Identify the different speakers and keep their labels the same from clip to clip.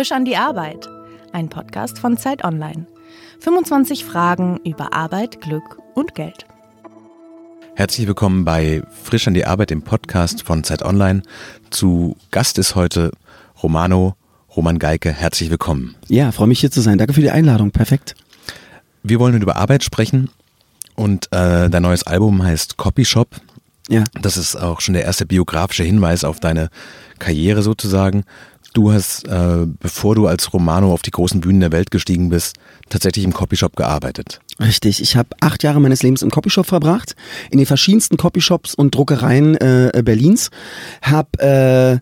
Speaker 1: Frisch an die Arbeit, ein Podcast von Zeit Online. 25 Fragen über Arbeit, Glück und Geld.
Speaker 2: Herzlich willkommen bei Frisch an die Arbeit, im Podcast von Zeit Online. Zu Gast ist heute Romano Roman Geike. Herzlich willkommen.
Speaker 3: Ja, freue mich hier zu sein. Danke für die Einladung. Perfekt.
Speaker 2: Wir wollen über Arbeit sprechen und äh, dein neues Album heißt Copy Shop.
Speaker 3: Ja.
Speaker 2: Das ist auch schon der erste biografische Hinweis auf deine Karriere sozusagen. Du hast, äh, bevor du als Romano auf die großen Bühnen der Welt gestiegen bist, tatsächlich im Copyshop gearbeitet.
Speaker 3: Richtig, ich habe acht Jahre meines Lebens im Copyshop verbracht, in den verschiedensten Copyshops und Druckereien äh, Berlins. Hab äh,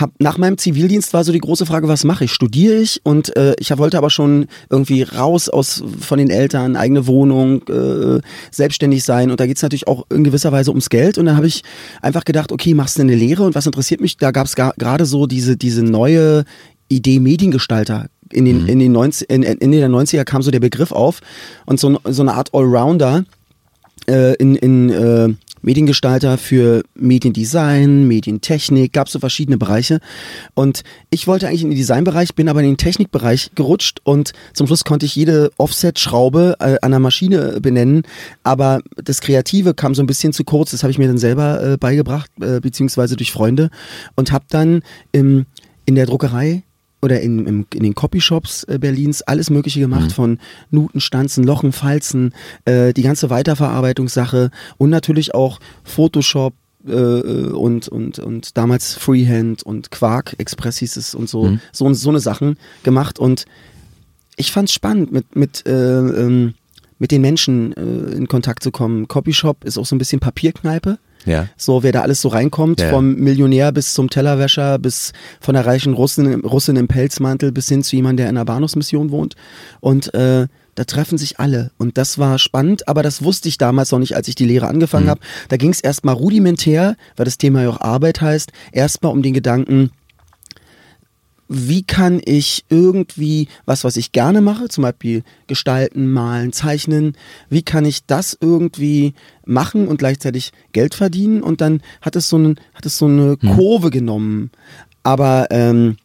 Speaker 3: hab, nach meinem Zivildienst war so die große Frage, was mache ich? Studiere ich? Und äh, ich wollte aber schon irgendwie raus aus von den Eltern, eigene Wohnung, äh, selbstständig sein. Und da geht's natürlich auch in gewisser Weise ums Geld. Und dann habe ich einfach gedacht, okay, machst du eine Lehre? Und was interessiert mich? Da gab's gerade so diese, diese neue Idee Mediengestalter. In den, mhm. in den 90, in, Ende der 90er kam so der Begriff auf und so, so eine Art Allrounder äh, in, in äh, Mediengestalter für Mediendesign, Medientechnik, gab so verschiedene Bereiche. Und ich wollte eigentlich in den Designbereich, bin aber in den Technikbereich gerutscht und zum Schluss konnte ich jede Offset-Schraube äh, an der Maschine benennen. Aber das Kreative kam so ein bisschen zu kurz. Das habe ich mir dann selber äh, beigebracht, äh, beziehungsweise durch Freunde und habe dann im, in der Druckerei oder in, in, in den Copyshops äh, Berlins alles Mögliche gemacht, mhm. von Nuten, Stanzen, Lochen, Falzen, äh, die ganze Weiterverarbeitungssache und natürlich auch Photoshop, äh, äh, und, und, und damals Freehand und Quark Express hieß es und so, mhm. so, so eine Sachen gemacht. Und ich fand es spannend, mit, mit, äh, ähm, mit den Menschen äh, in Kontakt zu kommen. Copyshop ist auch so ein bisschen Papierkneipe.
Speaker 2: Ja.
Speaker 3: So, wer da alles so reinkommt, ja. vom Millionär bis zum Tellerwäscher, bis von der reichen Russin, Russin im Pelzmantel bis hin zu jemandem, der in einer Bahnhofsmission wohnt. Und äh, da treffen sich alle. Und das war spannend, aber das wusste ich damals noch nicht, als ich die Lehre angefangen mhm. habe. Da ging es erstmal rudimentär, weil das Thema ja auch Arbeit heißt, erstmal um den Gedanken, wie kann ich irgendwie was, was ich gerne mache, zum Beispiel gestalten, malen, zeichnen, wie kann ich das irgendwie machen und gleichzeitig Geld verdienen? Und dann hat es so, einen, hat es so eine hm. Kurve genommen. Aber ähm,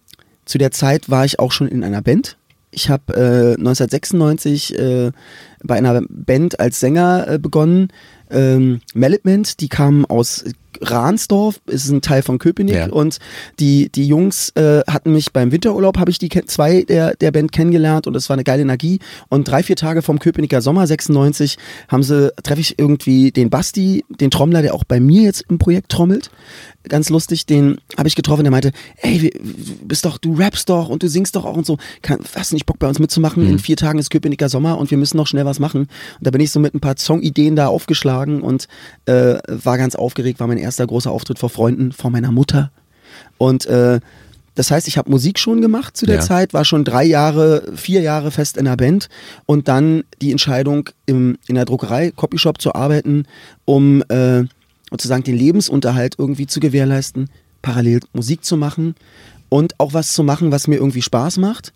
Speaker 3: zu der Zeit war ich auch schon in einer Band. Ich habe äh, 1996 äh, bei einer Band als Sänger äh, begonnen. Ähm, Melitment, die kamen aus Ransdorf, ist ein Teil von Köpenick ja. und die, die Jungs äh, hatten mich beim Winterurlaub, habe ich die zwei der, der Band kennengelernt und es war eine geile Energie und drei, vier Tage vom Köpenicker Sommer 96 haben sie, treffe ich irgendwie den Basti, den Trommler, der auch bei mir jetzt im Projekt trommelt, ganz lustig, den habe ich getroffen, der meinte, ey, du bist doch, du rappst doch und du singst doch auch und so, Kann, hast du nicht Bock bei uns mitzumachen? Mhm. In vier Tagen ist Köpenicker Sommer und wir müssen noch schnell was machen. Und da bin ich so mit ein paar Songideen da aufgeschlagen und äh, war ganz aufgeregt, war mein erster großer Auftritt vor Freunden, vor meiner Mutter. Und äh, das heißt, ich habe Musik schon gemacht zu der ja. Zeit, war schon drei Jahre, vier Jahre fest in der Band und dann die Entscheidung, im, in der Druckerei, Copyshop zu arbeiten, um äh, sozusagen den Lebensunterhalt irgendwie zu gewährleisten, parallel Musik zu machen und auch was zu machen, was mir irgendwie Spaß macht.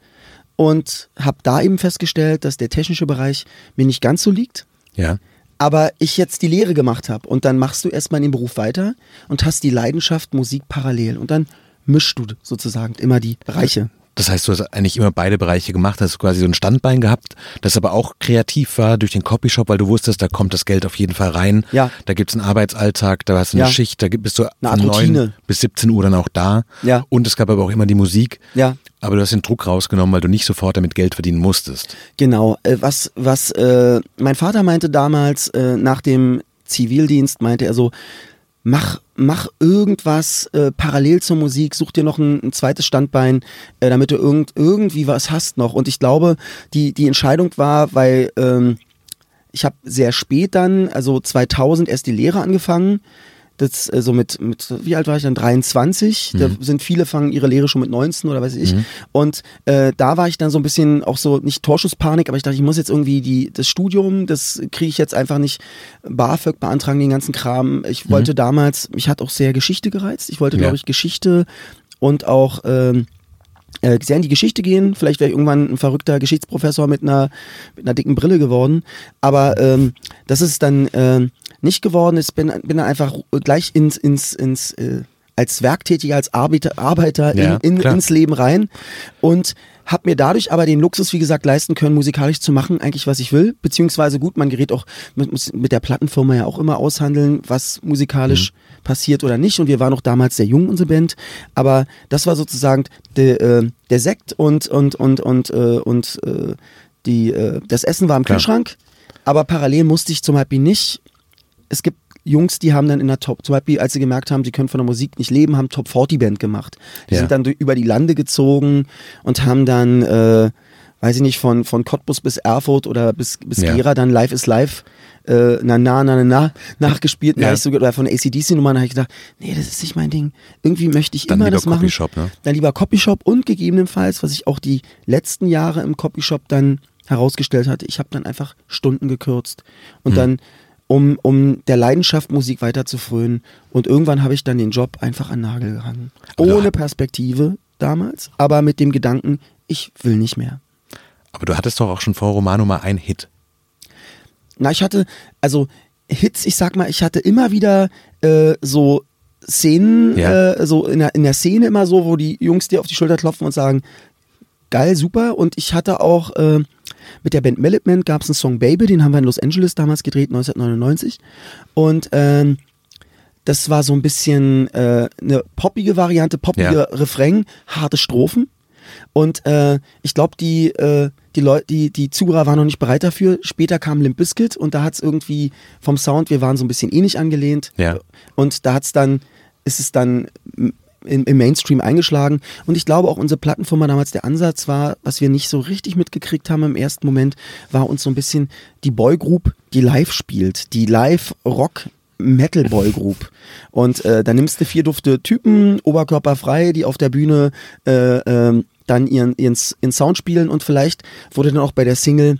Speaker 3: Und habe da eben festgestellt, dass der technische Bereich mir nicht ganz so liegt.
Speaker 2: Ja.
Speaker 3: Aber ich jetzt die Lehre gemacht habe und dann machst du erstmal dem Beruf weiter und hast die Leidenschaft Musik parallel und dann mischst du sozusagen immer die Bereiche.
Speaker 2: Das heißt, du hast eigentlich immer beide Bereiche gemacht, hast quasi so ein Standbein gehabt, das aber auch kreativ war durch den Copyshop, weil du wusstest, da kommt das Geld auf jeden Fall rein.
Speaker 3: Ja.
Speaker 2: Da gibt's einen Arbeitsalltag, da hast du eine
Speaker 3: ja.
Speaker 2: Schicht, da bist du
Speaker 3: eine von neun
Speaker 2: bis 17 Uhr dann auch da.
Speaker 3: Ja.
Speaker 2: Und es gab aber auch immer die Musik.
Speaker 3: Ja.
Speaker 2: Aber du hast den Druck rausgenommen, weil du nicht sofort damit Geld verdienen musstest.
Speaker 3: Genau. Äh, was, was äh, mein Vater meinte damals äh, nach dem Zivildienst, meinte er so, mach, mach irgendwas äh, parallel zur Musik, such dir noch ein, ein zweites Standbein, äh, damit du irgend, irgendwie was hast noch. Und ich glaube, die, die Entscheidung war, weil ähm, ich habe sehr spät dann, also 2000 erst die Lehre angefangen das äh, so mit, mit, wie alt war ich dann? 23. Mhm. Da sind viele fangen ihre Lehre schon mit 19 oder weiß ich. Mhm. Und äh, da war ich dann so ein bisschen auch so, nicht Torschusspanik, aber ich dachte, ich muss jetzt irgendwie die, das Studium, das kriege ich jetzt einfach nicht BAföG beantragen, den ganzen Kram. Ich mhm. wollte damals, mich hat auch sehr Geschichte gereizt. Ich wollte, ja. glaube ich, Geschichte und auch ähm, äh, sehr in die Geschichte gehen. Vielleicht wäre ich irgendwann ein verrückter Geschichtsprofessor mit einer, mit einer dicken Brille geworden. Aber ähm, das ist dann äh, nicht geworden ist, bin, bin einfach gleich ins, ins, ins äh, als Werktätiger, als Arbeiter, Arbeiter ja, in, in, ins Leben rein und habe mir dadurch aber den Luxus, wie gesagt, leisten können, musikalisch zu machen, eigentlich was ich will. Beziehungsweise gut, man gerät auch mit, mit der Plattenfirma ja auch immer aushandeln, was musikalisch mhm. passiert oder nicht. Und wir waren auch damals sehr jung, unsere Band. Aber das war sozusagen de, äh, der Sekt und und und und äh, und äh, die, äh, das Essen war im Klar. Kühlschrank. Aber parallel musste ich zum Beispiel nicht. Es gibt Jungs, die haben dann in der Top, zum Beispiel, als sie gemerkt haben, sie können von der Musik nicht leben, haben Top 40 Band gemacht. Die ja. sind dann über die Lande gezogen und haben dann, äh, weiß ich nicht, von, von Cottbus bis Erfurt oder bis, bis ja. Gera dann Live is Live äh, na na na na na nachgespielt. Ja. Sogar, oder von ACDC-Nummern habe ich gedacht, nee, das ist nicht mein Ding. Irgendwie möchte ich dann immer das machen.
Speaker 2: Copyshop, ne?
Speaker 3: Dann lieber Copyshop und gegebenenfalls, was ich auch die letzten Jahre im Copyshop dann herausgestellt hatte, ich habe dann einfach Stunden gekürzt und hm. dann um, um der Leidenschaft Musik weiter zu frönen. Und irgendwann habe ich dann den Job einfach an Nagel gehangen. Ohne Perspektive damals, aber mit dem Gedanken, ich will nicht mehr.
Speaker 2: Aber du hattest doch auch schon vor Romano mal einen Hit.
Speaker 3: Na, ich hatte, also Hits, ich sag mal, ich hatte immer wieder äh, so Szenen, ja. äh, so in der, in der Szene immer so, wo die Jungs dir auf die Schulter klopfen und sagen, geil, super. Und ich hatte auch äh, mit der Band Melitman gab es einen Song Baby, den haben wir in Los Angeles damals gedreht, 1999. Und ähm, das war so ein bisschen äh, eine poppige Variante, poppiger ja. Refrain, harte Strophen. Und äh, ich glaube, die, äh, die Leute, die, die Zuhörer waren noch nicht bereit dafür. Später kam Limp Bizkit und da hat es irgendwie vom Sound, wir waren so ein bisschen ähnlich angelehnt.
Speaker 2: Ja.
Speaker 3: Und da hat es dann, ist es dann im, im Mainstream eingeschlagen. Und ich glaube auch unsere Plattenfirma damals, der Ansatz war, was wir nicht so richtig mitgekriegt haben im ersten Moment, war uns so ein bisschen die Boygroup, die live spielt, die live Rock Metal Boy Group. Und äh, da nimmst du vier dufte Typen, oberkörperfrei, die auf der Bühne äh, äh, dann ihren, ihren, ihren Sound spielen und vielleicht wurde dann auch bei der Single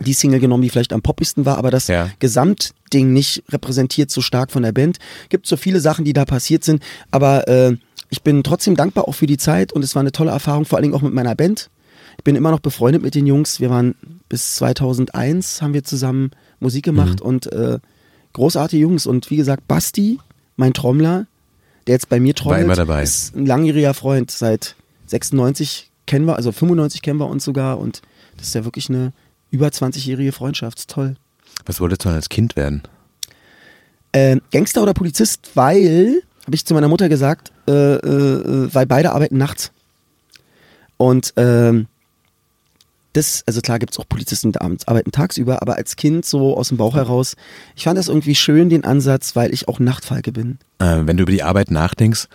Speaker 3: die Single genommen, die vielleicht am poppigsten war, aber das ja. Gesamtding nicht repräsentiert so stark von der Band. Gibt so viele Sachen, die da passiert sind, aber äh, ich bin trotzdem dankbar auch für die Zeit und es war eine tolle Erfahrung, vor allen Dingen auch mit meiner Band. Ich bin immer noch befreundet mit den Jungs. Wir waren bis 2001 haben wir zusammen Musik gemacht mhm. und äh, großartige Jungs. Und wie gesagt, Basti, mein Trommler, der jetzt bei mir trommelt, ist ein langjähriger Freund. Seit 96 kennen wir, also 95 kennen wir uns sogar und das ist ja wirklich eine über 20-jährige Freundschaft. Toll.
Speaker 2: Was wolltest du dann als Kind werden?
Speaker 3: Äh, Gangster oder Polizist, weil habe ich zu meiner Mutter gesagt, äh, äh, weil beide arbeiten nachts. Und ähm, das, also klar gibt es auch Polizisten, die arbeiten tagsüber, aber als Kind so aus dem Bauch heraus, ich fand das irgendwie schön, den Ansatz, weil ich auch Nachtfalke bin.
Speaker 2: Äh, wenn du über die Arbeit nachdenkst,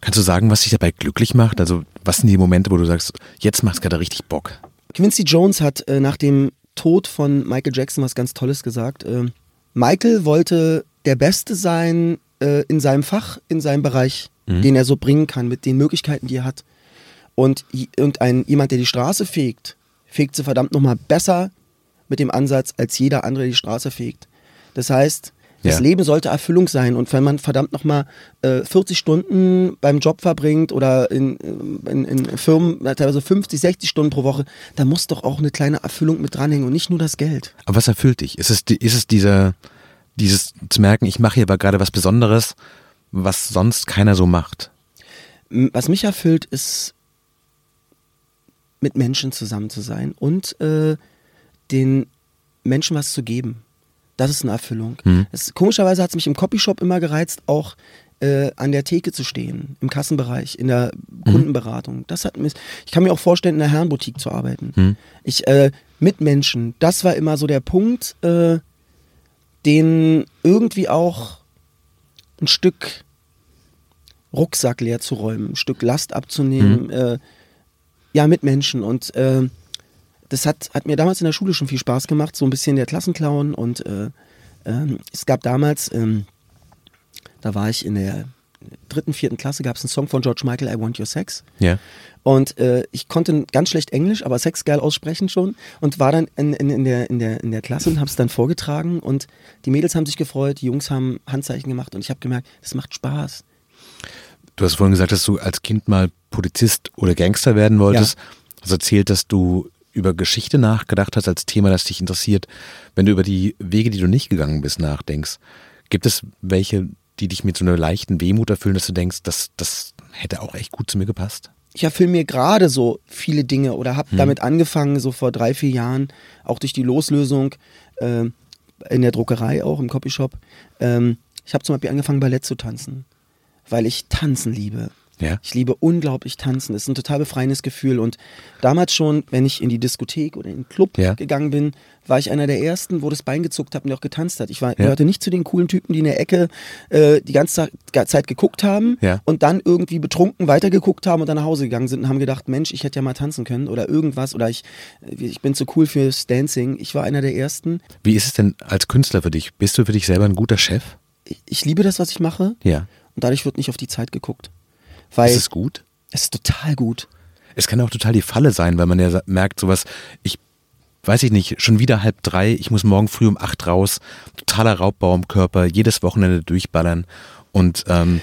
Speaker 2: kannst du sagen, was dich dabei glücklich macht? Also was sind die Momente, wo du sagst, jetzt macht es gerade richtig Bock?
Speaker 3: Quincy Jones hat äh, nach dem Tod von Michael Jackson was ganz Tolles gesagt. Äh, Michael wollte der Beste sein äh, in seinem Fach, in seinem Bereich, mhm. den er so bringen kann, mit den Möglichkeiten, die er hat. Und, und ein, jemand, der die Straße fegt, fegt sie verdammt nochmal besser mit dem Ansatz, als jeder andere die Straße fegt. Das heißt, das ja. Leben sollte Erfüllung sein. Und wenn man verdammt nochmal äh, 40 Stunden beim Job verbringt oder in, in, in Firmen teilweise 50, 60 Stunden pro Woche, da muss doch auch eine kleine Erfüllung mit dranhängen und nicht nur das Geld.
Speaker 2: Aber was erfüllt dich? Ist es, ist es dieser, dieses zu merken, ich mache hier aber gerade was Besonderes, was sonst keiner so macht.
Speaker 3: Was mich erfüllt, ist mit Menschen zusammen zu sein und äh, den Menschen was zu geben. Das ist eine Erfüllung. Mhm. Es, komischerweise hat es mich im Copyshop immer gereizt, auch äh, an der Theke zu stehen, im Kassenbereich, in der mhm. Kundenberatung. Das hat mich, ich kann mir auch vorstellen, in der Herrenboutique zu arbeiten. Mhm. Ich, äh, mit Menschen, das war immer so der Punkt, äh, den irgendwie auch ein Stück Rucksack leer zu räumen, ein Stück Last abzunehmen, mhm. ja, mit Menschen. Und äh, das hat, hat mir damals in der Schule schon viel Spaß gemacht, so ein bisschen der Klassenclown. Und äh, ähm, es gab damals, ähm, da war ich in der dritten, vierten Klasse, gab es einen Song von George Michael, I Want Your Sex.
Speaker 2: Ja.
Speaker 3: Und äh, ich konnte ganz schlecht Englisch, aber Sex geil aussprechen schon und war dann in, in, in, der, in, der, in der Klasse und habe es dann vorgetragen und die Mädels haben sich gefreut, die Jungs haben Handzeichen gemacht und ich habe gemerkt, es macht Spaß.
Speaker 2: Du hast vorhin gesagt, dass du als Kind mal Polizist oder Gangster werden wolltest. Ja. Hast erzählt, dass du über Geschichte nachgedacht hast als Thema, das dich interessiert. Wenn du über die Wege, die du nicht gegangen bist, nachdenkst, gibt es welche, die dich mit so einer leichten Wehmut erfüllen, dass du denkst, das, das hätte auch echt gut zu mir gepasst?
Speaker 3: Ich erfülle mir gerade so viele Dinge oder habe hm. damit angefangen, so vor drei, vier Jahren, auch durch die Loslösung äh, in der Druckerei, auch im Copyshop. Ähm, ich habe zum Beispiel angefangen, Ballett zu tanzen, weil ich tanzen liebe. Ja. Ich liebe unglaublich tanzen. Das ist ein total befreiendes Gefühl. Und damals schon, wenn ich in die Diskothek oder in den Club ja. gegangen bin, war ich einer der ersten, wo das Bein gezuckt hat und der auch getanzt hat. Ich war, ja. gehörte nicht zu den coolen Typen, die in der Ecke äh, die ganze Zeit geguckt haben und dann irgendwie betrunken weitergeguckt haben und dann nach Hause gegangen sind und haben gedacht, Mensch, ich hätte ja mal tanzen können oder irgendwas oder ich, ich bin zu cool fürs Dancing. Ich war einer der ersten.
Speaker 2: Wie ist es denn als Künstler für dich? Bist du für dich selber ein guter Chef?
Speaker 3: Ich, ich liebe das, was ich mache.
Speaker 2: Ja.
Speaker 3: Und dadurch wird nicht auf die Zeit geguckt.
Speaker 2: Weil ist es gut?
Speaker 3: Es ist total gut.
Speaker 2: Es kann auch total die Falle sein, weil man ja merkt, sowas, ich weiß ich nicht, schon wieder halb drei, ich muss morgen früh um acht raus, totaler Raubbau im Körper, jedes Wochenende durchballern und ähm,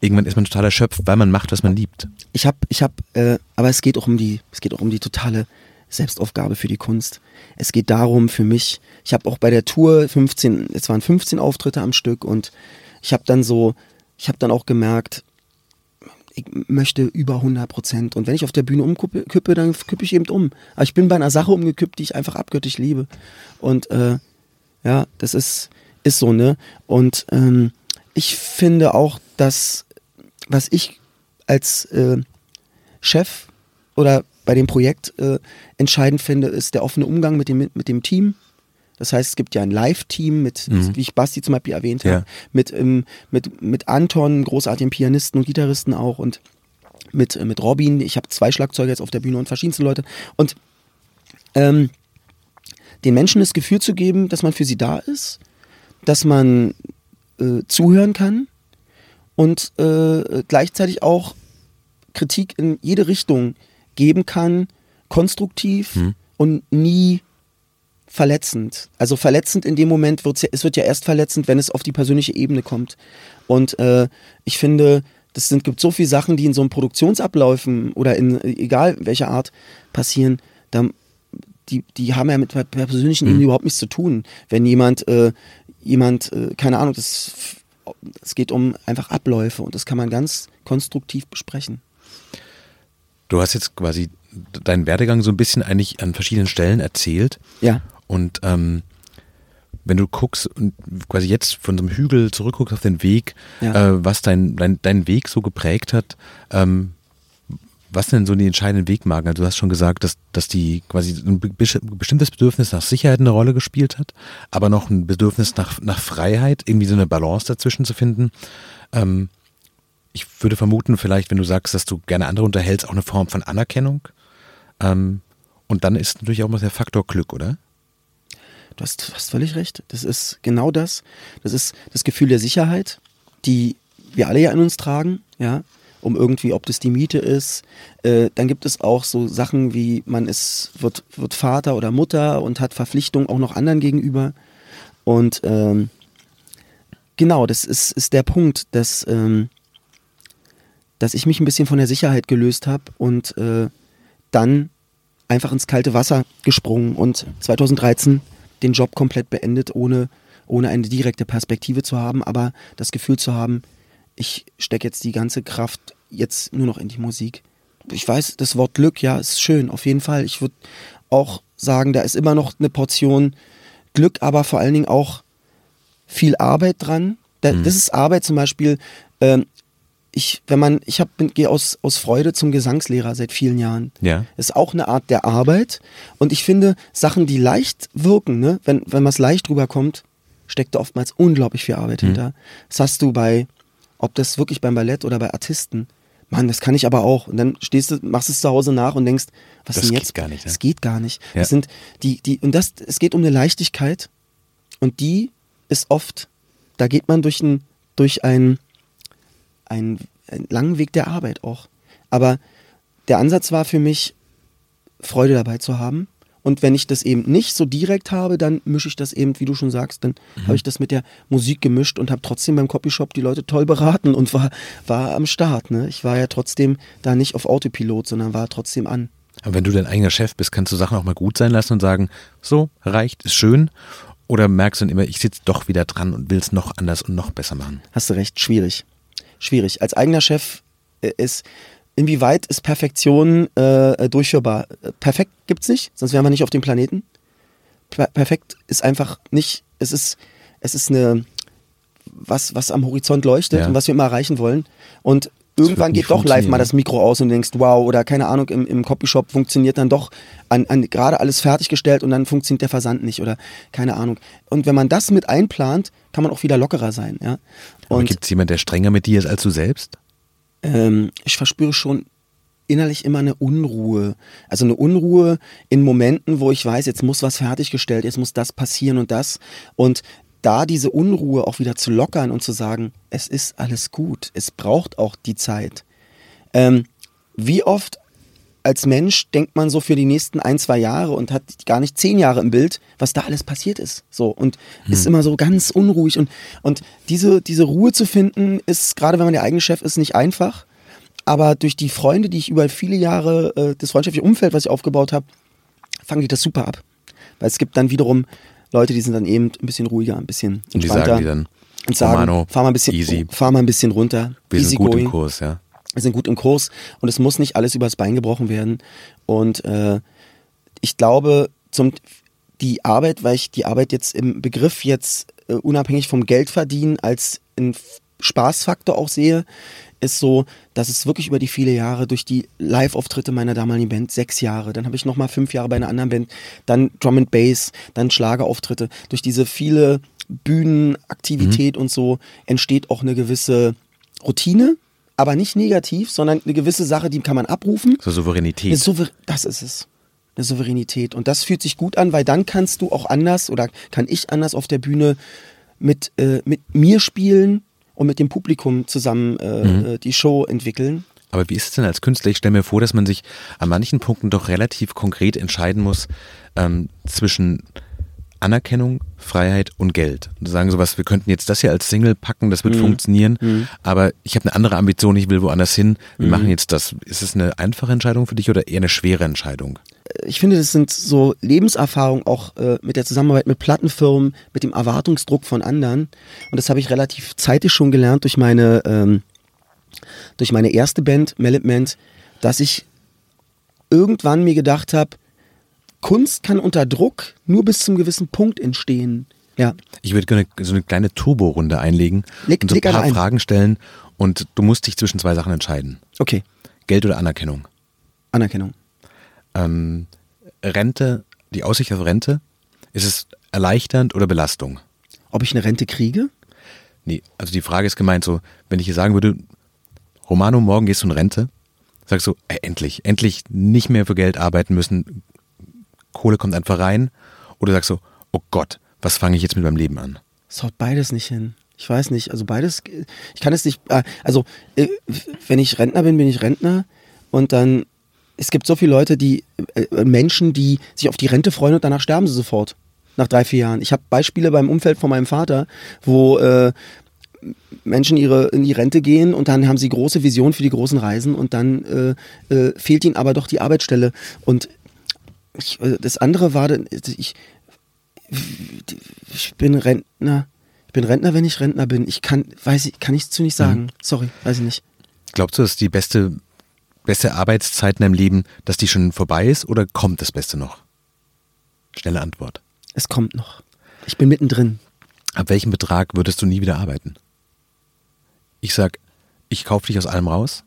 Speaker 2: irgendwann ist man total erschöpft, weil man macht, was man liebt.
Speaker 3: Ich habe, ich habe, äh, aber es geht auch um die, es geht auch um die totale Selbstaufgabe für die Kunst. Es geht darum für mich, ich habe auch bei der Tour 15, es waren 15 Auftritte am Stück und ich habe dann so, ich habe dann auch gemerkt, ich möchte über 100 Prozent. Und wenn ich auf der Bühne umkippe, dann kippe ich eben um. Aber ich bin bei einer Sache umgekippt, die ich einfach abgöttisch liebe. Und äh, ja, das ist, ist so, ne? Und ähm, ich finde auch, dass, was ich als äh, Chef oder bei dem Projekt äh, entscheidend finde, ist der offene Umgang mit dem, mit dem Team. Das heißt, es gibt ja ein Live-Team mit, mhm. wie ich Basti zum Beispiel erwähnt habe, ja. mit, ähm, mit, mit Anton, großartigen Pianisten und Gitarristen auch und mit, äh, mit Robin. Ich habe zwei Schlagzeuger jetzt auf der Bühne und verschiedenste Leute. Und ähm, den Menschen das Gefühl zu geben, dass man für sie da ist, dass man äh, zuhören kann und äh, gleichzeitig auch Kritik in jede Richtung geben kann, konstruktiv mhm. und nie verletzend. Also verletzend in dem Moment wird es wird ja erst verletzend, wenn es auf die persönliche Ebene kommt. Und äh, ich finde, das sind, gibt so viele Sachen, die in so einem Produktionsabläufen oder in egal welcher Art passieren, da, die, die haben ja mit der persönlichen mhm. Ebene überhaupt nichts zu tun. Wenn jemand, äh, jemand, äh, keine Ahnung, das, es geht um einfach Abläufe und das kann man ganz konstruktiv besprechen.
Speaker 2: Du hast jetzt quasi deinen Werdegang so ein bisschen eigentlich an verschiedenen Stellen erzählt.
Speaker 3: Ja.
Speaker 2: Und ähm, wenn du guckst und quasi jetzt von so einem Hügel zurückguckst auf den Weg, ja. äh, was dein, dein, dein Weg so geprägt hat, ähm, was denn so die entscheidenden Wegmarken? Also du hast schon gesagt, dass, dass die quasi ein bestimmtes Bedürfnis nach Sicherheit eine Rolle gespielt hat, aber noch ein Bedürfnis nach, nach Freiheit, irgendwie so eine Balance dazwischen zu finden. Ähm, ich würde vermuten, vielleicht, wenn du sagst, dass du gerne andere unterhältst, auch eine Form von Anerkennung. Ähm, und dann ist natürlich auch mal der Faktor Glück, oder?
Speaker 3: Du hast, du hast völlig recht. Das ist genau das. Das ist das Gefühl der Sicherheit, die wir alle ja in uns tragen, ja, um irgendwie, ob das die Miete ist. Äh, dann gibt es auch so Sachen wie, man ist, wird, wird Vater oder Mutter und hat Verpflichtungen auch noch anderen gegenüber. Und ähm, genau, das ist, ist der Punkt, dass, ähm, dass ich mich ein bisschen von der Sicherheit gelöst habe und äh, dann einfach ins kalte Wasser gesprungen und 2013 den Job komplett beendet, ohne, ohne eine direkte Perspektive zu haben, aber das Gefühl zu haben, ich stecke jetzt die ganze Kraft jetzt nur noch in die Musik. Ich weiß, das Wort Glück, ja, ist schön, auf jeden Fall. Ich würde auch sagen, da ist immer noch eine Portion Glück, aber vor allen Dingen auch viel Arbeit dran. Mhm. Das ist Arbeit zum Beispiel. Ähm, ich, wenn man, ich gehe aus, aus Freude zum Gesangslehrer seit vielen Jahren.
Speaker 2: Ja.
Speaker 3: Ist auch eine Art der Arbeit. Und ich finde, Sachen, die leicht wirken, ne, wenn, wenn man es leicht rüberkommt, steckt da oftmals unglaublich viel Arbeit mhm. hinter. Das hast du bei, ob das wirklich beim Ballett oder bei Artisten. Mann, das kann ich aber auch. Und dann stehst du, machst es zu Hause nach und denkst, was das denn jetzt?
Speaker 2: Geht gar nicht.
Speaker 3: Ne? Das geht gar nicht. Ja. Das sind die, die, und das, es geht um eine Leichtigkeit. Und die ist oft, da geht man durch ein, durch ein, einen, einen langen Weg der Arbeit auch. Aber der Ansatz war für mich, Freude dabei zu haben. Und wenn ich das eben nicht so direkt habe, dann mische ich das eben, wie du schon sagst, dann mhm. habe ich das mit der Musik gemischt und habe trotzdem beim Copyshop die Leute toll beraten und war, war am Start. Ne? Ich war ja trotzdem da nicht auf Autopilot, sondern war trotzdem an.
Speaker 2: Aber wenn du dein eigener Chef bist, kannst du Sachen auch mal gut sein lassen und sagen, so, reicht, ist schön. Oder merkst du dann immer, ich sitze doch wieder dran und will es noch anders und noch besser machen?
Speaker 3: Hast du recht, schwierig. Schwierig. Als eigener Chef äh, ist, inwieweit ist Perfektion äh, durchführbar? Perfekt gibt es nicht, sonst wären wir nicht auf dem Planeten. Per perfekt ist einfach nicht, es ist, es ist eine, was, was am Horizont leuchtet ja. und was wir immer erreichen wollen. Und irgendwann geht doch live mal das Mikro aus und du denkst, wow, oder keine Ahnung, im, im Copyshop funktioniert dann doch an, an gerade alles fertiggestellt und dann funktioniert der Versand nicht oder keine Ahnung. Und wenn man das mit einplant, kann man auch wieder lockerer sein. Ja?
Speaker 2: Und gibt es jemanden, der strenger mit dir ist als du selbst?
Speaker 3: Ähm, ich verspüre schon innerlich immer eine Unruhe. Also eine Unruhe in Momenten, wo ich weiß, jetzt muss was fertiggestellt, jetzt muss das passieren und das. Und da diese Unruhe auch wieder zu lockern und zu sagen, es ist alles gut, es braucht auch die Zeit. Ähm, wie oft als Mensch denkt man so für die nächsten ein, zwei Jahre und hat gar nicht zehn Jahre im Bild, was da alles passiert ist. So und hm. ist immer so ganz unruhig und, und diese, diese Ruhe zu finden, ist, gerade wenn man der eigene Chef ist, nicht einfach. Aber durch die Freunde, die ich über viele Jahre, äh, das freundschaftliche Umfeld, was ich aufgebaut habe, fangen die das super ab. Weil es gibt dann wiederum Leute, die sind dann eben ein bisschen ruhiger, ein bisschen entspannter. Und die sagen die dann, und sagen, Romano, fahr mal ein bisschen, easy. fahr mal ein bisschen runter.
Speaker 2: Wir sind gut going. im Kurs, ja.
Speaker 3: Wir sind gut im Kurs und es muss nicht alles übers Bein gebrochen werden. Und äh, ich glaube, zum die Arbeit, weil ich die Arbeit jetzt im Begriff jetzt äh, unabhängig vom Geld verdienen als einen Spaßfaktor auch sehe, ist so, dass es wirklich über die viele Jahre durch die Live-Auftritte meiner damaligen Band, sechs Jahre, dann habe ich nochmal fünf Jahre bei einer anderen Band, dann Drum and Bass, dann Schlagerauftritte, durch diese viele Bühnenaktivität mhm. und so entsteht auch eine gewisse Routine, aber nicht negativ, sondern eine gewisse Sache, die kann man abrufen.
Speaker 2: So Souveränität.
Speaker 3: Souver das ist es. Eine Souveränität. Und das fühlt sich gut an, weil dann kannst du auch anders oder kann ich anders auf der Bühne mit, äh, mit mir spielen, und mit dem Publikum zusammen äh, mhm. Äh, die Show entwickeln.
Speaker 2: Aber wie ist es denn als Künstler? Ich stelle mir vor, dass man sich an manchen Punkten doch relativ konkret entscheiden muss ähm, zwischen Anerkennung, Freiheit und Geld. Und sagen sowas, wir könnten jetzt das hier als Single packen, das wird mhm. funktionieren, mhm. aber ich habe eine andere Ambition, ich will woanders hin, wir mhm. machen jetzt das. Ist es eine einfache Entscheidung für dich oder eher eine schwere Entscheidung?
Speaker 3: Ich finde, das sind so Lebenserfahrungen auch äh, mit der Zusammenarbeit mit Plattenfirmen, mit dem Erwartungsdruck von anderen. Und das habe ich relativ zeitig schon gelernt durch meine, ähm, durch meine erste Band, Melitment, dass ich irgendwann mir gedacht habe, Kunst kann unter Druck nur bis zum gewissen Punkt entstehen. Ja.
Speaker 2: Ich würde gerne so eine kleine Turbo-Runde einlegen leg, und so ein paar ein. Fragen stellen und du musst dich zwischen zwei Sachen entscheiden.
Speaker 3: Okay.
Speaker 2: Geld oder Anerkennung?
Speaker 3: Anerkennung.
Speaker 2: Ähm, Rente, die Aussicht auf Rente, ist es erleichternd oder Belastung?
Speaker 3: Ob ich eine Rente kriege?
Speaker 2: Nee, also die Frage ist gemeint so, wenn ich hier sagen würde, Romano, morgen gehst du in Rente, sagst du, ey, endlich, endlich nicht mehr für Geld arbeiten müssen, Kohle kommt einfach rein? Oder sagst du, oh Gott, was fange ich jetzt mit meinem Leben an?
Speaker 3: Es haut beides nicht hin. Ich weiß nicht, also beides, ich kann es nicht, äh, also äh, wenn ich Rentner bin, bin ich Rentner und dann, es gibt so viele Leute, die, äh, Menschen, die sich auf die Rente freuen und danach sterben sie sofort, nach drei, vier Jahren. Ich habe Beispiele beim Umfeld von meinem Vater, wo äh, Menschen ihre, in die Rente gehen und dann haben sie große Visionen für die großen Reisen und dann äh, äh, fehlt ihnen aber doch die Arbeitsstelle. Und ich, äh, das andere war, ich, ich bin Rentner. Ich bin Rentner, wenn ich Rentner bin. Ich kann, weiß ich, kann ich zu nicht sagen. Mhm. Sorry, weiß ich nicht.
Speaker 2: Glaubst du, dass die beste, beste Arbeitszeit in deinem Leben, dass die schon vorbei ist oder kommt das Beste noch? Schnelle Antwort.
Speaker 3: Es kommt noch. Ich bin mittendrin.
Speaker 2: Ab welchem Betrag würdest du nie wieder arbeiten? Ich sag, ich kaufe dich aus allem raus,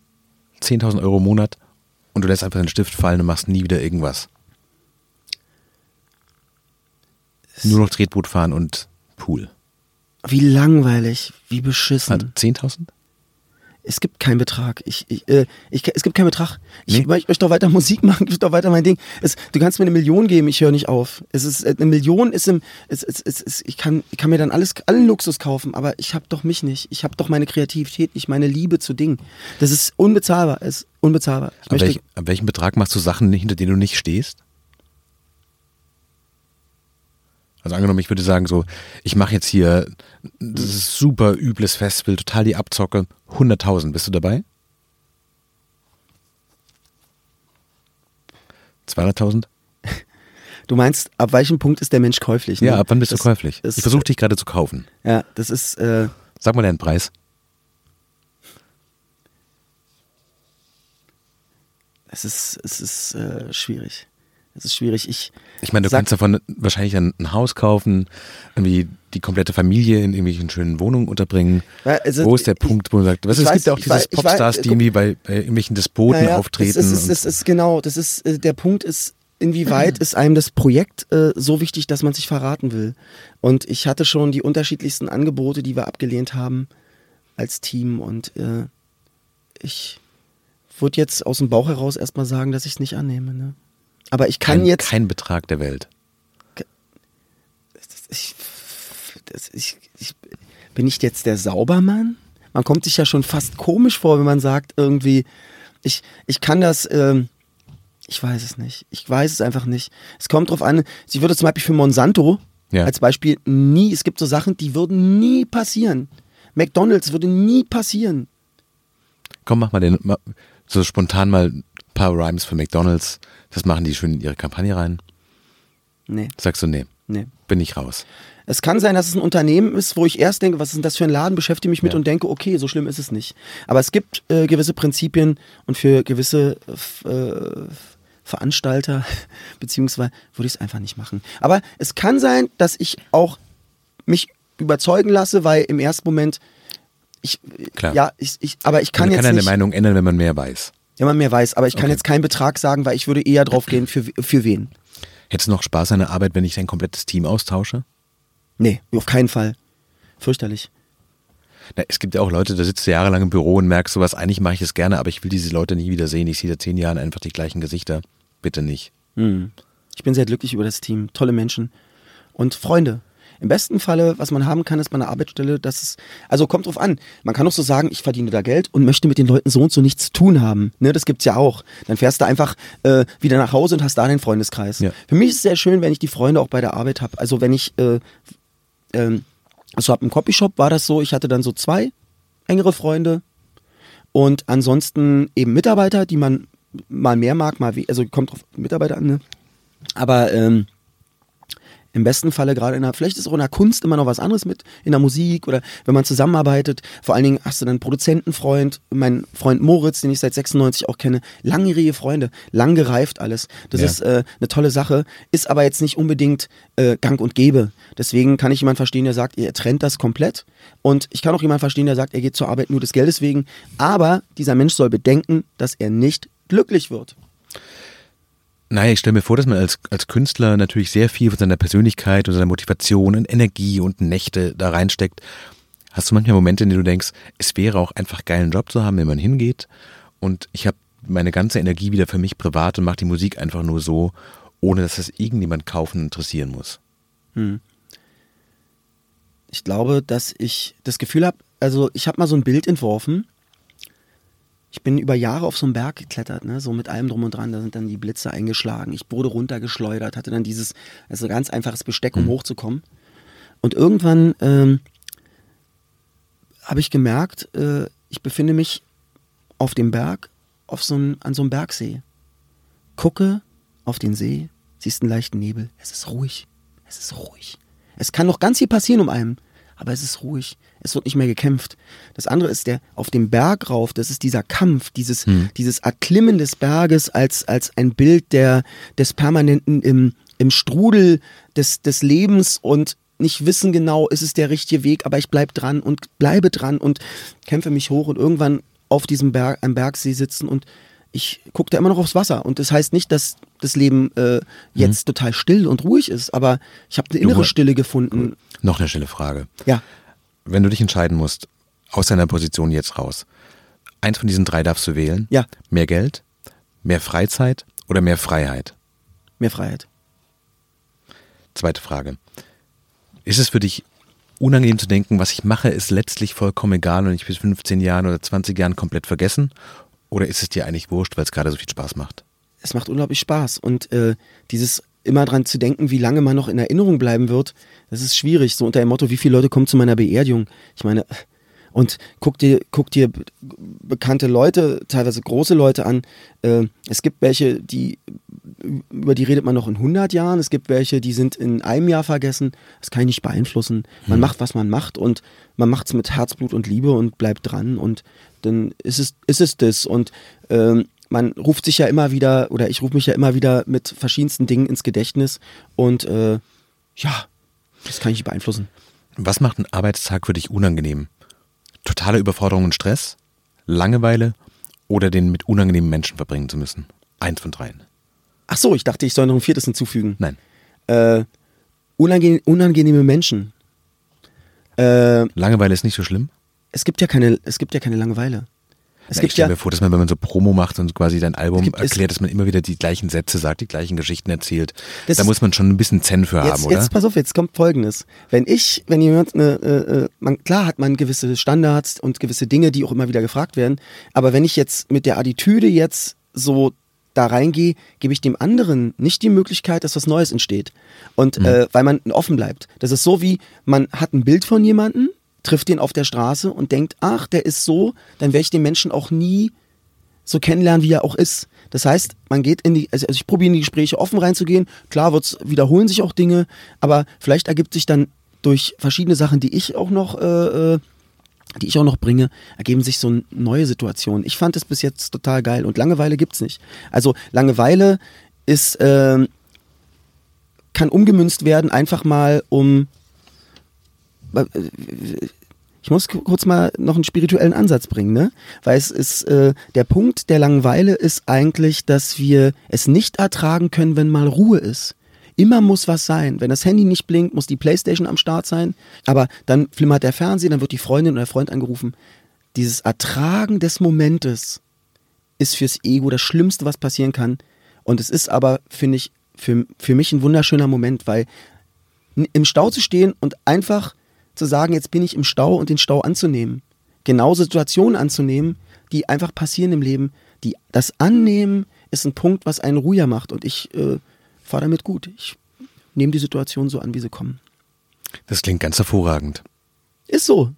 Speaker 2: 10.000 Euro im Monat und du lässt einfach den Stift fallen und machst nie wieder irgendwas. Nur noch Tretboot fahren und Pool.
Speaker 3: Wie langweilig, wie beschissen.
Speaker 2: Also 10.000?
Speaker 3: Es gibt keinen Betrag. Ich, ich, äh, ich, es gibt keinen Betrag. Ich, nee. ich möchte doch weiter Musik machen, ich möchte doch weiter mein Ding. Es, du kannst mir eine Million geben, ich höre nicht auf. Es ist, äh, eine Million ist im, es, es, es, es, ich, kann, ich kann mir dann alles, allen Luxus kaufen, aber ich habe doch mich nicht. Ich habe doch meine Kreativität nicht, meine Liebe zu Dingen. Das ist unbezahlbar, es ist unbezahlbar.
Speaker 2: Ab, welch, ab welchem Betrag machst du Sachen, hinter denen du nicht stehst? Also angenommen, ich würde sagen so, ich mache jetzt hier, das ist super übles Festival, total die Abzocke, 100.000, bist du dabei? 200.000?
Speaker 3: Du meinst, ab welchem Punkt ist der Mensch käuflich?
Speaker 2: Ne? Ja, ab wann bist das, du käuflich? ich versuche dich gerade zu kaufen.
Speaker 3: Ja, das ist. Äh,
Speaker 2: Sag mal deinen Preis.
Speaker 3: Es ist, es ist äh, schwierig. Es ist schwierig. Ich,
Speaker 2: ich meine, du kannst davon wahrscheinlich ein, ein, Haus kaufen, irgendwie die komplette Familie in irgendwelchen schönen Wohnungen unterbringen. Also, wo ist der ich, Punkt, wo man sagt, was, es weiß, gibt ja auch diese weiß, Popstars, die irgendwie bei, bei irgendwelchen Despoten ja, auftreten.
Speaker 3: Das ist, das ist genau, das ist, äh, der Punkt ist, inwieweit ist einem das Projekt äh, so wichtig, dass man sich verraten will. Und ich hatte schon die unterschiedlichsten Angebote, die wir abgelehnt haben als Team und äh, ich würde jetzt aus dem Bauch heraus erstmal sagen, dass ich es nicht annehme. Ne? Aber ich kann
Speaker 2: kein,
Speaker 3: jetzt.
Speaker 2: Kein Betrag der Welt.
Speaker 3: Ich, ich, ich, bin ich jetzt der Saubermann? Man kommt sich ja schon fast komisch vor, wenn man sagt, irgendwie, ich, ich kann das. Ähm, ich weiß es nicht. Ich weiß es einfach nicht. Es kommt drauf an. Ich würde zum Beispiel für Monsanto ja. als Beispiel nie, es gibt so Sachen, die würden nie passieren. McDonalds würde nie passieren.
Speaker 2: Komm, mach mal den, so spontan mal ein paar Rhymes für McDonalds. Das machen die schön in ihre Kampagne rein.
Speaker 3: Nee.
Speaker 2: Sagst du, nee. Nee. Bin ich raus.
Speaker 3: Es kann sein, dass es ein Unternehmen ist, wo ich erst denke, was ist denn das für ein Laden, beschäftige mich mit ja. und denke, okay, so schlimm ist es nicht. Aber es gibt äh, gewisse Prinzipien und für gewisse äh, Veranstalter, beziehungsweise würde ich es einfach nicht machen. Aber es kann sein, dass ich auch mich überzeugen lasse, weil im ersten Moment ich,
Speaker 2: Klar.
Speaker 3: ja, ich, ich, aber ich kann
Speaker 2: man
Speaker 3: jetzt
Speaker 2: kann
Speaker 3: nicht.
Speaker 2: eine Meinung ändern, wenn man mehr weiß.
Speaker 3: Wenn man mehr weiß, aber ich kann okay. jetzt keinen Betrag sagen, weil ich würde eher drauf gehen, für, für wen.
Speaker 2: Hättest du noch Spaß an der Arbeit, wenn ich dein komplettes Team austausche?
Speaker 3: Nee, auf keinen Fall. Fürchterlich.
Speaker 2: Na, es gibt ja auch Leute, da sitzt du jahrelang im Büro und merkst sowas, eigentlich mache ich es gerne, aber ich will diese Leute nie wieder sehen. Ich sehe seit zehn Jahren einfach die gleichen Gesichter. Bitte nicht.
Speaker 3: Hm. Ich bin sehr glücklich über das Team. Tolle Menschen. Und Freunde. Im besten Falle, was man haben kann, ist bei einer Arbeitsstelle, dass es, also kommt drauf an. Man kann auch so sagen, ich verdiene da Geld und möchte mit den Leuten so und so nichts zu tun haben. Ne, das gibt's ja auch. Dann fährst du einfach äh, wieder nach Hause und hast da den Freundeskreis. Ja. Für mich ist es sehr schön, wenn ich die Freunde auch bei der Arbeit habe. Also wenn ich, äh, ähm, also ab im Copyshop war das so, ich hatte dann so zwei engere Freunde und ansonsten eben Mitarbeiter, die man mal mehr mag, mal wie, also kommt drauf Mitarbeiter an, ne? Aber ähm, im besten Falle gerade in der, vielleicht ist auch in der Kunst immer noch was anderes mit, in der Musik oder wenn man zusammenarbeitet. Vor allen Dingen hast du dann einen Produzentenfreund, mein Freund Moritz, den ich seit 96 auch kenne, langjährige Freunde, lang gereift alles. Das ja. ist äh, eine tolle Sache, ist aber jetzt nicht unbedingt äh, gang und gäbe. Deswegen kann ich jemanden verstehen, der sagt, er trennt das komplett. Und ich kann auch jemanden verstehen, der sagt, er geht zur Arbeit nur des Geldes wegen. Aber dieser Mensch soll bedenken, dass er nicht glücklich wird.
Speaker 2: Naja, ich stelle mir vor, dass man als, als Künstler natürlich sehr viel von seiner Persönlichkeit und seiner Motivation und Energie und Nächte da reinsteckt. Hast du manchmal Momente, in denen du denkst, es wäre auch einfach geil, einen Job zu haben, wenn man hingeht und ich habe meine ganze Energie wieder für mich privat und mache die Musik einfach nur so, ohne dass das irgendjemand kaufen interessieren muss? Hm.
Speaker 3: Ich glaube, dass ich das Gefühl habe, also ich habe mal so ein Bild entworfen, ich bin über Jahre auf so einen Berg geklettert, ne? so mit allem drum und dran. Da sind dann die Blitze eingeschlagen. Ich wurde runtergeschleudert, hatte dann dieses, also ganz einfaches Besteck, um mhm. hochzukommen. Und irgendwann ähm, habe ich gemerkt, äh, ich befinde mich auf dem Berg, auf so ein, an so einem Bergsee. Gucke auf den See, siehst einen leichten Nebel. Es ist ruhig. Es ist ruhig. Es kann noch ganz viel passieren um einen aber es ist ruhig. Es wird nicht mehr gekämpft. Das andere ist der auf dem Berg rauf, das ist dieser Kampf, dieses, hm. dieses Erklimmen des Berges als, als ein Bild der, des Permanenten im, im Strudel des, des Lebens und nicht wissen genau, ist es der richtige Weg, aber ich bleibe dran und bleibe dran und kämpfe mich hoch und irgendwann auf diesem Berg, am Bergsee sitzen und ich gucke da immer noch aufs Wasser. Und das heißt nicht, dass das Leben äh, jetzt mhm. total still und ruhig ist, aber ich habe eine innere Stille gefunden.
Speaker 2: Noch eine stille Frage.
Speaker 3: Ja.
Speaker 2: Wenn du dich entscheiden musst, aus deiner Position jetzt raus, eins von diesen drei darfst du wählen.
Speaker 3: Ja.
Speaker 2: Mehr Geld, mehr Freizeit oder mehr Freiheit?
Speaker 3: Mehr Freiheit.
Speaker 2: Zweite Frage. Ist es für dich unangenehm zu denken, was ich mache, ist letztlich vollkommen egal und ich bis 15 Jahren oder 20 Jahren komplett vergessen? Oder ist es dir eigentlich wurscht, weil es gerade so viel Spaß macht?
Speaker 3: Es macht unglaublich Spaß. Und äh, dieses immer dran zu denken, wie lange man noch in Erinnerung bleiben wird, das ist schwierig. So unter dem Motto, wie viele Leute kommen zu meiner Beerdigung? Ich meine, Und guck dir, guck dir bekannte Leute, teilweise große Leute an. Äh, es gibt welche, die über die redet man noch in 100 Jahren. Es gibt welche, die sind in einem Jahr vergessen. Das kann ich nicht beeinflussen. Man hm. macht, was man macht und man macht es mit Herzblut und Liebe und bleibt dran und dann ist es, ist es das. Und ähm, man ruft sich ja immer wieder, oder ich rufe mich ja immer wieder mit verschiedensten Dingen ins Gedächtnis und äh, ja, das kann ich nicht beeinflussen.
Speaker 2: Was macht ein Arbeitstag für dich unangenehm? Totale Überforderung und Stress? Langeweile? Oder den mit unangenehmen Menschen verbringen zu müssen? Eins von dreien.
Speaker 3: Ach so, ich dachte, ich soll noch ein viertes hinzufügen.
Speaker 2: Nein.
Speaker 3: Äh, unange unangenehme Menschen.
Speaker 2: Äh, Langeweile ist nicht so schlimm?
Speaker 3: Es gibt ja keine, es gibt ja keine Langeweile.
Speaker 2: Es Na, gibt ich stelle ja, mir vor, dass man, wenn man so Promo macht und quasi dein Album gibt, erklärt, dass man immer wieder die gleichen Sätze sagt, die gleichen Geschichten erzählt. Da muss man schon ein bisschen Zen für
Speaker 3: jetzt,
Speaker 2: haben, oder?
Speaker 3: Jetzt pass auf, jetzt kommt Folgendes. Wenn ich, wenn jemand eine, äh, äh, man, klar hat man gewisse Standards und gewisse Dinge, die auch immer wieder gefragt werden, aber wenn ich jetzt mit der Attitüde jetzt so da reingehe, gebe ich dem anderen nicht die Möglichkeit, dass was Neues entsteht. Und mhm. äh, weil man offen bleibt. Das ist so wie, man hat ein Bild von jemandem, trifft den auf der Straße und denkt, ach, der ist so, dann werde ich den Menschen auch nie so kennenlernen, wie er auch ist. Das heißt, man geht in die, also ich probiere in die Gespräche offen reinzugehen. Klar wird's, wiederholen sich auch Dinge, aber vielleicht ergibt sich dann durch verschiedene Sachen, die ich auch noch, äh, äh die ich auch noch bringe, ergeben sich so neue Situationen. Ich fand es bis jetzt total geil und Langeweile gibt's nicht. Also Langeweile ist, äh, kann umgemünzt werden, einfach mal um ich muss kurz mal noch einen spirituellen Ansatz bringen, ne? Weil es ist, äh, der Punkt der Langeweile ist eigentlich, dass wir es nicht ertragen können, wenn mal Ruhe ist. Immer muss was sein. Wenn das Handy nicht blinkt, muss die Playstation am Start sein. Aber dann flimmert der Fernseher, dann wird die Freundin oder der Freund angerufen. Dieses Ertragen des Momentes ist fürs Ego das Schlimmste, was passieren kann. Und es ist aber, finde ich, für, für mich ein wunderschöner Moment, weil im Stau zu stehen und einfach zu sagen, jetzt bin ich im Stau und den Stau anzunehmen. Genau Situationen anzunehmen, die einfach passieren im Leben. Die, das Annehmen ist ein Punkt, was einen ruhiger macht und ich äh, fahre damit gut. Ich nehme die Situation so an, wie sie kommen.
Speaker 2: Das klingt ganz hervorragend.
Speaker 3: Ist so.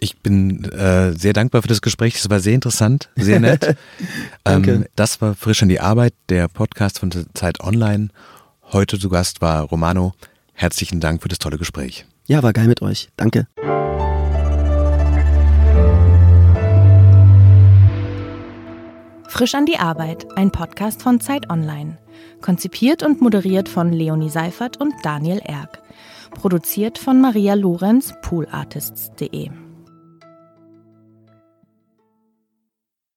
Speaker 2: Ich bin äh, sehr dankbar für das Gespräch. Es war sehr interessant, sehr nett.
Speaker 3: Danke. Ähm,
Speaker 2: das war Frisch an die Arbeit, der Podcast von Zeit Online. Heute zu Gast war Romano. Herzlichen Dank für das tolle Gespräch.
Speaker 3: Ja, war geil mit euch. Danke.
Speaker 1: Frisch an die Arbeit, ein Podcast von Zeit Online. Konzipiert und moderiert von Leonie Seifert und Daniel Erck. Produziert von Maria Lorenz, poolartists.de.